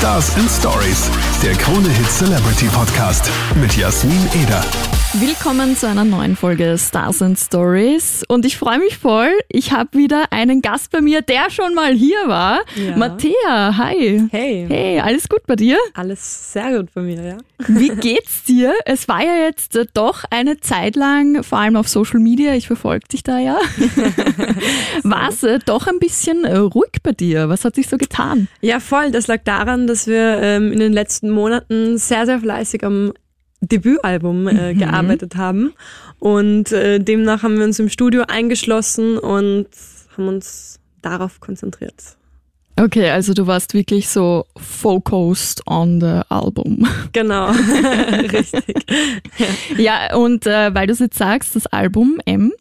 Stars and Stories, der Krone Hit Celebrity Podcast mit Jasmin Eder. Willkommen zu einer neuen Folge Stars and Stories und ich freue mich voll. Ich habe wieder einen Gast bei mir, der schon mal hier war. Ja. Mattea, hi. Hey. Hey, alles gut bei dir? Alles sehr gut bei mir, ja. Wie geht's dir? Es war ja jetzt äh, doch eine Zeit lang, vor allem auf Social Media, ich verfolge dich da ja, war es äh, doch ein bisschen äh, ruhig bei dir. Was hat sich so getan? Ja, voll. Das lag daran, dass wir ähm, in den letzten Monaten sehr, sehr fleißig am Debütalbum äh, gearbeitet haben. Und äh, demnach haben wir uns im Studio eingeschlossen und haben uns darauf konzentriert. Okay, also du warst wirklich so focused on the album. Genau, richtig. Ja, und äh, weil du es jetzt sagst, das Album M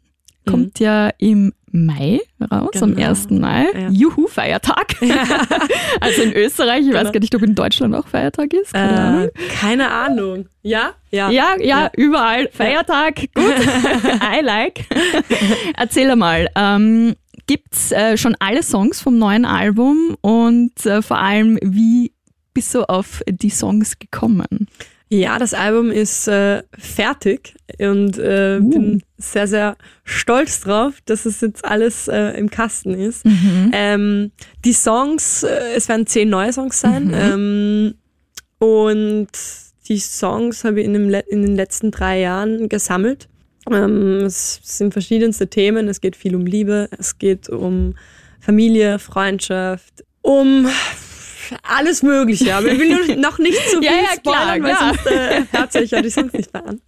kommt ja im Mai raus, am Genau. 1. Mai. Ja. Juhu, Feiertag. also in Österreich, ich weiß Genau. gar nicht, ob in Deutschland auch Feiertag ist. Keine Ahnung. Äh, keine Ahnung. Ja? Ja. Ja, ja, Ja. überall. Feiertag, gut. I like. Erzähl mal, ähm, gibt's äh, schon alle Songs vom neuen Album und äh, vor allem, wie bist du auf die Songs gekommen? Ja, das Album ist äh, fertig und äh, Uh. bin sehr, sehr stolz drauf, dass es jetzt alles äh, im Kasten ist. Ähm, die Songs, äh, es werden zehn neue Songs sein ähm, und die Songs habe ich in, dem, in den letzten drei Jahren gesammelt. Ähm, es sind verschiedenste Themen. Es geht viel um Liebe, es geht um Familie, Freundschaft, um alles Mögliche. Aber ich will nur noch nicht zu viel Ja, ja, klar, spoilern, weil klar. sonst äh, hört sich ja die Songs nicht mehr an.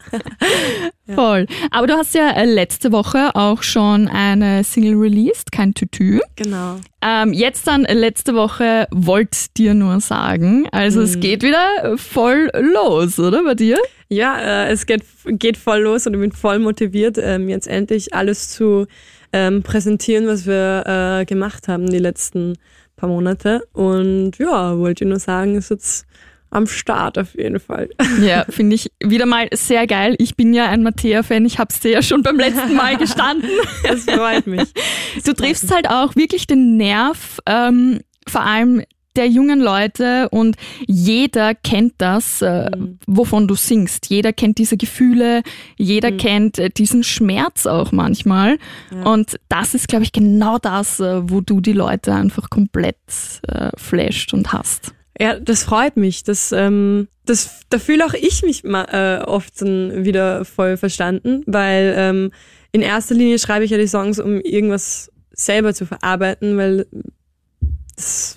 Voll. Aber du hast ja äh, letzte Woche auch schon eine Single released, kein Tütü. Genau. Ähm, jetzt dann letzte Woche wollt dir nur sagen. Also es geht wieder voll los, oder bei dir? Ja, äh, es geht, geht voll los und ich bin voll motiviert, ähm, jetzt endlich alles zu ähm, präsentieren, was wir äh, gemacht haben die letzten paar Monate. Und ja, wollte nur sagen, ist jetzt am Start auf jeden Fall. Ja, finde ich wieder mal sehr geil. Ich bin ja ein Mattea-Fan, ich hab's dir ja schon beim letzten Mal gestanden. Das freut mich. Du triffst halt auch wirklich den Nerv, ähm, vor allem der jungen Leute und jeder kennt das, äh, wovon du singst. Jeder kennt diese Gefühle, jeder kennt äh, diesen Schmerz auch manchmal. Und das ist, glaube ich, genau das, äh, wo du die Leute einfach komplett flasht und hast. Ja, das freut mich. Das, ähm, das, da fühle auch ich mich ma- oft wieder voll verstanden, weil ähm, in erster Linie schreibe ich ja die Songs, um irgendwas selber zu verarbeiten, weil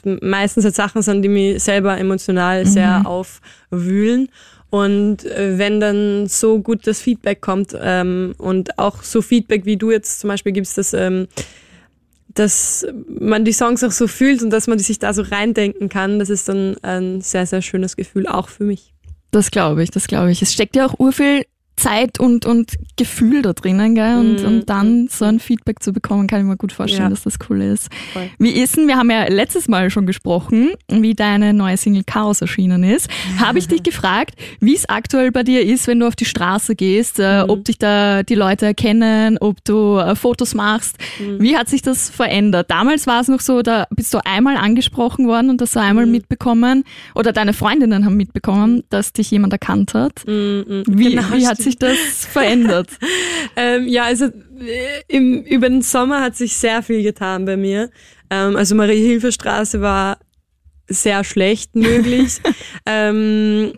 meistens jetzt Sachen sind, die mich selber emotional sehr aufwühlen. Und äh, wenn dann so gut das Feedback kommt ähm, und auch so Feedback, wie du jetzt zum Beispiel gibst, dass ähm, dass man die Songs auch so fühlt und dass man sich da so reindenken kann, das ist dann ein sehr, sehr schönes Gefühl, auch für mich. Das glaube ich, das glaube ich. Es steckt ja auch urviel Zeit und, und Gefühl da drinnen, gell? Und, Mhm. und dann so ein Feedback zu bekommen, kann ich mir gut vorstellen, Ja. dass das cool ist. Voll. Wie ist denn, wir haben ja letztes Mal schon gesprochen, wie deine neue Single Chaos erschienen ist. Habe ich dich gefragt, wie es aktuell bei dir ist, wenn du auf die Straße gehst, äh, Mhm. ob dich da die Leute erkennen, ob du äh, Fotos machst. Mhm. Wie hat sich das verändert? Damals war es noch so, da bist du einmal angesprochen worden und das Mhm. einmal mitbekommen oder deine Freundinnen haben mitbekommen, dass dich jemand erkannt hat. Wie, Genau, wie hat. Sich das verändert? Ähm, ja, also äh, im, über den Sommer hat sich sehr viel getan bei mir. Ähm, also Marie-Hilfer-Straße war sehr schlecht möglich, ähm,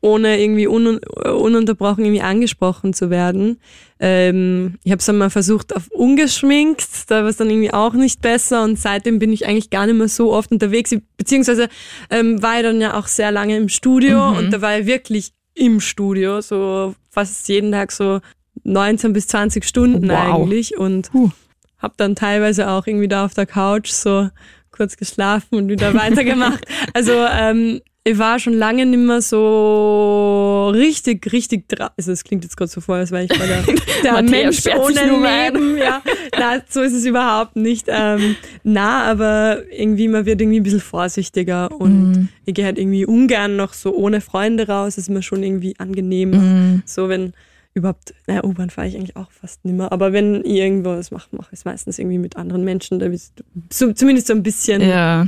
ohne irgendwie un, ununterbrochen irgendwie angesprochen zu werden. Ähm, ich habe es einmal versucht auf ungeschminkt, da war es dann irgendwie auch nicht besser und seitdem bin ich eigentlich gar nicht mehr so oft unterwegs, beziehungsweise ähm, war ich dann ja auch sehr lange im Studio und da war ich wirklich im Studio, so fast jeden Tag so 19 bis 20 Stunden Wow. eigentlich und Puh. habe dann teilweise auch irgendwie da auf der Couch so kurz geschlafen und wieder weitergemacht. also ähm, ich war schon lange nicht mehr so richtig, richtig dra Also es klingt jetzt gerade so voll, als wäre ich bei der, der Mensch ohne. Leben. Ja, na, so ist es überhaupt nicht. Ähm, na, aber irgendwie, man wird irgendwie ein bisschen vorsichtiger und Mhm. ich gehe halt irgendwie ungern noch so ohne Freunde raus. Das ist mir schon irgendwie angenehm. Mhm. So, wenn überhaupt, naja, U-Bahn fahre ich eigentlich auch fast nimmer, aber wenn ich irgendwo was mache, mache ich es meistens irgendwie mit anderen Menschen, da bist du so, zumindest so ein bisschen Ja.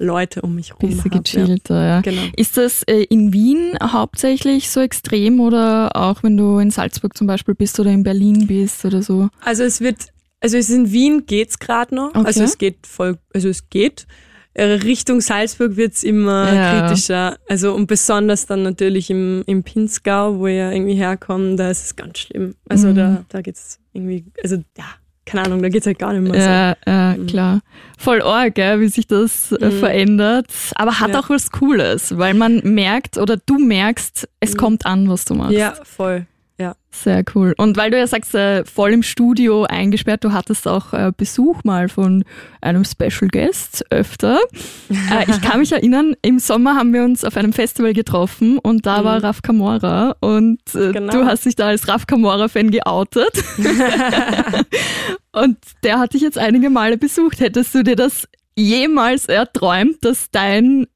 Leute um mich rum Bisschen. Ja. gechillter, ja. Genau. Ist das äh, in Wien hauptsächlich so extrem oder auch wenn du in Salzburg zum Beispiel bist oder in Berlin bist oder so? Also es wird, also es in Wien geht's gerade noch. Okay. Also es geht voll, also es geht. Äh, Richtung Salzburg wird's immer Ja. kritischer. Also und besonders dann natürlich im, im Pinzgau, wo wir irgendwie herkommen, da ist es ganz schlimm. Also Mhm. da, da geht's irgendwie, also ja, keine Ahnung, da geht's halt gar nicht mehr Ja, ja Mhm. klar. Voll arg, gell, wie sich das äh, Mhm. verändert. Aber hat Ja. auch was Cooles, weil man merkt oder du merkst, es Mhm. kommt an, was du machst. so. Ja, voll. Ja. Sehr cool. Und weil du ja sagst, äh, voll im Studio eingesperrt, du hattest auch äh, Besuch mal von einem Special Guest öfter. äh, ich kann mich erinnern, im Sommer haben wir uns auf einem Festival getroffen und da Mhm. war Raf Kamora und äh, Genau. du hast dich da als Raf Kamora-Fan geoutet. und der hat dich jetzt einige Male besucht. Hättest du dir das jemals erträumt, dass dein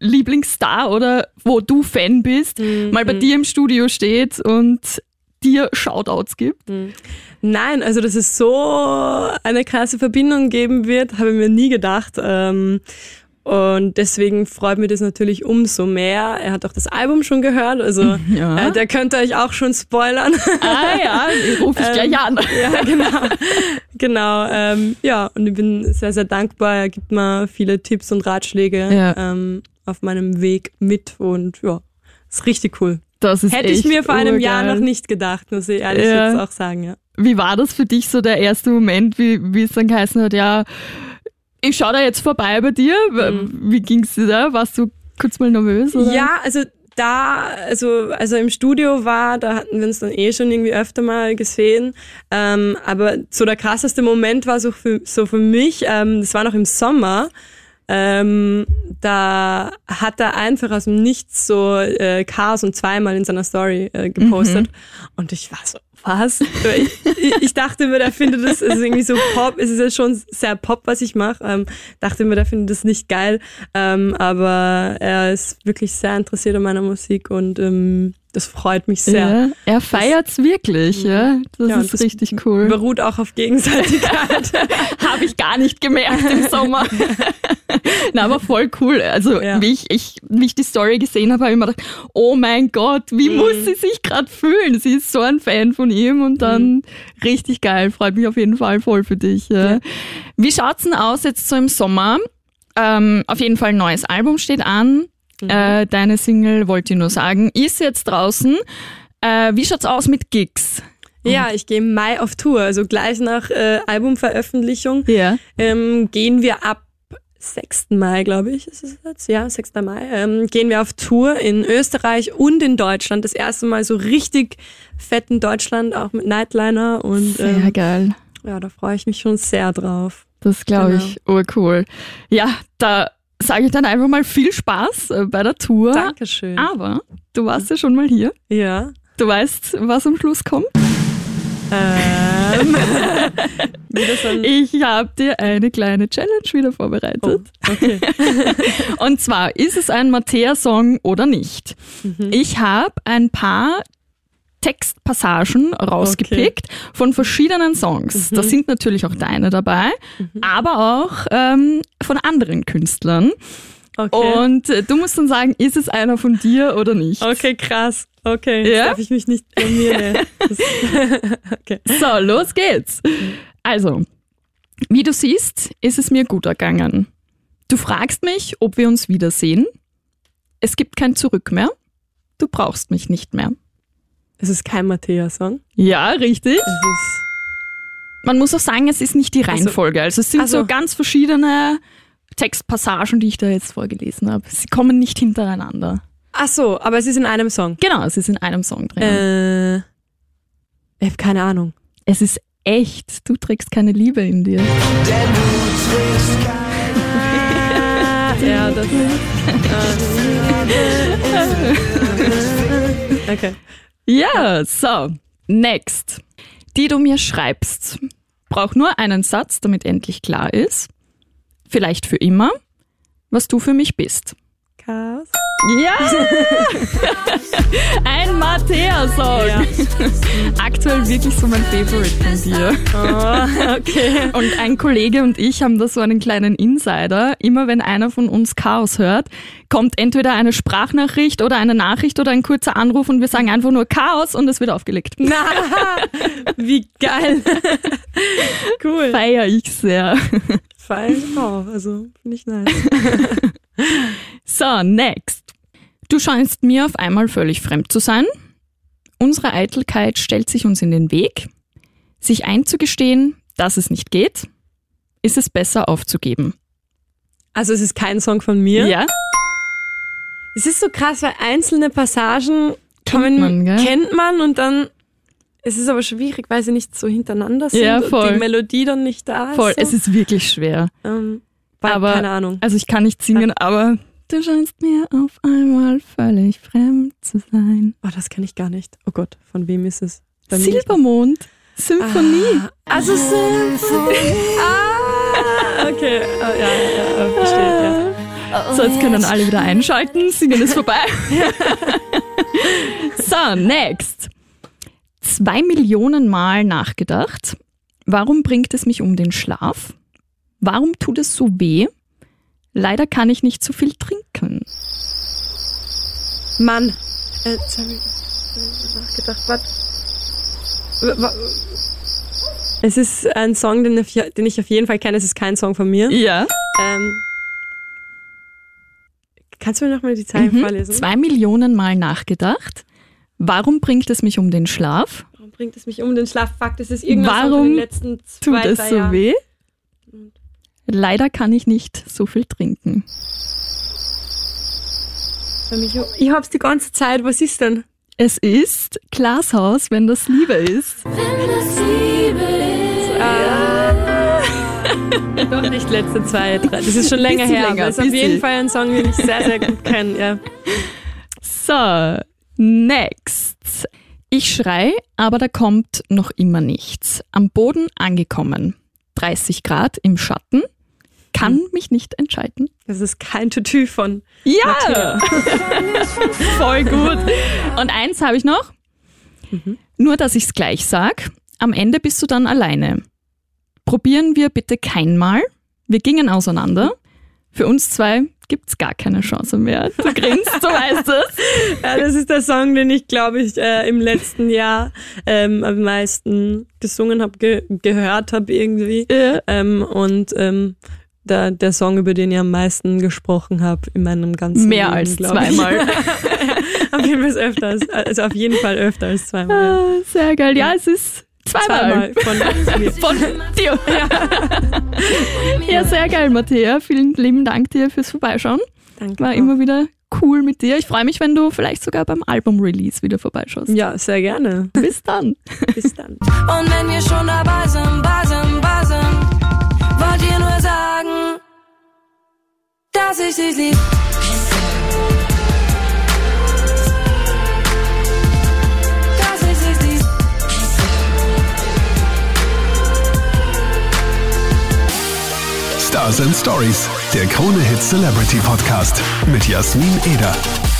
Lieblingsstar oder wo du Fan bist, mal bei Mhm. dir im Studio steht und dir Shoutouts gibt. Mhm. Nein, also dass es so eine krasse Verbindung geben wird, habe ich mir nie gedacht. Ähm, und deswegen freut mich das natürlich umso mehr. Er hat auch das Album schon gehört, also Ja. äh, der könnte euch auch schon spoilern. Ah ja, rufe ich gleich Ähm, an. ja, genau. genau. Ähm, ja, und ich bin sehr, sehr dankbar. Er gibt mir viele Tipps und Ratschläge Ja. ähm, auf meinem Weg mit und ja, ist richtig cool. Das ist Hätte ich mir vor einem Jahr urgeil. noch nicht gedacht, muss ich ehrlich Ja. jetzt auch sagen, ja. Wie war das für dich so der erste Moment, wie, wie es dann geheißen hat, ja, ich schaue da jetzt vorbei bei dir. Mhm. Wie ging's dir da? Warst du kurz mal nervös? Oder? Ja, also da, also, also im Studio war, da hatten wir uns dann eh schon irgendwie öfter mal gesehen. Ähm, aber so der krasseste Moment war so für, so für mich, ähm, das war noch im Sommer. Ähm, da hat er einfach aus dem Nichts so äh, Chaos und zweimal in seiner Story äh, gepostet. Und ich war so, was? ich, ich- dachte mir, der findet das, ist irgendwie so Pop, es ist ja schon sehr Pop, was ich mache. Ähm, dachte mir, der findet das nicht geil. Ähm, aber er ist wirklich sehr interessiert an meiner Musik und ähm, das freut mich sehr. Ja, er feiert's wirklich, ja. Das Ja, ist das richtig cool. Beruht auch auf Gegenseitigkeit. Habe ich gar nicht gemerkt im Sommer. Na, aber voll cool. Also, Ja. wie, ich, ich, wie ich die Story gesehen habe, habe ich mir gedacht, oh mein Gott, wie Mhm. muss sie sich gerade fühlen? Sie ist so ein Fan von ihm und dann Mhm. richtig geil. Freut mich auf jeden Fall voll für dich. Ja. Ja. Wie schaut's denn aus jetzt so im Sommer? Ähm, auf jeden Fall ein neues Album steht an. Mhm. Äh, deine Single, wollte ich nur sagen, ist jetzt draußen. Äh, wie schaut's aus mit Gigs? ja, ich gehe im Mai auf Tour, also gleich nach äh, Albumveröffentlichung Ja. ähm, gehen wir ab 6. Mai, glaube ich, ist es jetzt? Ja, 6. Mai. Ähm, gehen wir auf Tour in Österreich und in Deutschland. Das erste Mal so richtig fett in Deutschland, auch mit Nightliner. Und Sehr ähm, geil. ja, da freue ich mich schon sehr drauf. Das glaube Genau. ich urcool. Ja, da sage ich dann einfach mal viel Spaß äh, bei der Tour. Dankeschön. Aber du warst ja schon mal hier. Ja. Du weißt, was am Schluss kommt. Ähm. Ich habe dir eine kleine Challenge wieder vorbereitet. oh, okay. Und zwar, ist es ein Mattea-Song oder nicht? Mhm. Ich habe ein paar Textpassagen rausgepickt von verschiedenen Songs. Mhm. Da sind natürlich auch deine dabei, aber auch ähm, von anderen Künstlern. Okay. Und äh, du musst dann sagen, ist es einer von dir oder nicht? okay, krass. Okay, Ja? darf ich mich nicht blamieren. okay. So, los geht's. Also, wie du siehst, ist es mir gut ergangen. Du fragst mich, ob wir uns wiedersehen. Es gibt kein Zurück mehr. Du brauchst mich nicht mehr. Es ist kein Mattea-Song. Ja, richtig. Man muss auch sagen, es ist nicht die Reihenfolge. Also es sind Ach so. ganz verschiedene Textpassagen, die ich da jetzt vorgelesen habe. Sie kommen nicht hintereinander. Ach so, aber es ist in einem Song. Genau, es ist in einem Song drin. Äh, ich habe keine Ahnung. Es ist echt. Du trägst keine Liebe in dir. ja, das. Äh, okay. Ja, so. Next. Die du mir schreibst. Brauch nur einen Satz, damit endlich klar ist. Vielleicht für immer, was du für mich bist. Chaos. Ja! Ein Mattea-Song. Ja. Aktuell wirklich so mein Favorite von dir. Oh, okay. Und ein Kollege und ich haben da so einen kleinen Insider. Immer wenn einer von uns Chaos hört, kommt entweder eine Sprachnachricht oder eine Nachricht oder ein kurzer Anruf und wir sagen einfach nur Chaos und es wird aufgelegt. Na, wie geil. cool. Feier ich sehr. Fein auch. Also, finde ich nice. So, next. Du scheinst mir auf einmal völlig fremd zu sein. Unsere Eitelkeit stellt sich uns in den Weg. Sich einzugestehen, dass es nicht geht, ist es besser aufzugeben. Also, es ist kein Song von mir. Ja? Es ist so krass, weil einzelne Passagen Kennt man, kennt man und dann es ist aber schwierig, weil sie nicht so hintereinander sind Ja, und voll. die Melodie dann nicht da ist. Voll, so. es ist wirklich schwer. ähm, weil, aber- keine Ahnung. Also ich kann nicht singen, aber du scheinst mir auf einmal völlig fremd zu sein. Oh, das kenne ich gar nicht. Oh Gott, von wem ist es? Bei. Silbermond, Symphonie. Ah, also Symphonie. ah, okay. Ah, ja, ja, ja, verstehe. Ja. So, jetzt können alle wieder einschalten. Singen ist vorbei. so, next. Zwei Millionen Mal nachgedacht. Warum bringt es mich um den Schlaf? Warum tut es so weh? Leider kann ich nicht so viel trinken. Mann. Äh, jetzt hab ich nachgedacht. Was? Es ist ein Song, den ich, den ich auf jeden Fall kenne. Es ist kein Song von mir. Ja. Ähm, kannst du mir nochmal die Zeilen Mhm. vorlesen? Zwei Millionen Mal nachgedacht. Warum bringt es mich um den Schlaf? Warum bringt es mich um den Schlaf? Fakt, es ist irgendwas Warum von den letzten zwei, Tut es so Jahren. weh? Leider kann ich nicht so viel trinken. Ich hab's die ganze Zeit. Was ist denn? Es ist Glashaus, wenn das Liebe ist. Ah. Doch nicht letzte zwei, drei. Das ist schon länger Bisschen her. länger, aber ist auf jeden Fall ein Song, den ich sehr, sehr gut kenne. Ja. So, next. Ich schrei, aber da kommt noch immer nichts. Am Boden angekommen. 30 Grad im Schatten. Kann Hm. mich nicht entscheiden. Das ist kein Tutu von. Ja! Voll gut. Und eins habe ich noch. Mhm. Nur, dass ich es gleich sag. Am Ende bist du dann alleine. Probieren wir bitte kein Mal. Wir gingen auseinander. Für uns zwei gibt's gar keine Chance mehr. Du grinst, du weißt es. Ja, das ist der Song, den ich, glaube ich, äh, im letzten Jahr ähm, am meisten gesungen habe, ge gehört habe irgendwie. Ja. Ähm, und ähm, der, der Song, über den ich am meisten gesprochen habe in meinem ganzen Mehr Leben, als zweimal. Auf jeden Fall öfter als, also auf jeden Fall öfter als zweimal. Ja. Ah, Sehr geil. Ja, es ist zweimal. Zweimal von mir. Von dir. Ja. sehr geil, Matthäa. Vielen lieben Dank dir fürs Vorbeischauen. Danke. War immer wieder cool mit dir. Ich freue mich, wenn du vielleicht sogar beim Album-Release wieder vorbeischaust. Ja, sehr gerne. Bis dann. Bis dann. Und wenn wir schon dabei sind, dich lieb. Stars and Stories, der Krone Hit Celebrity Podcast mit Jasmin Eder.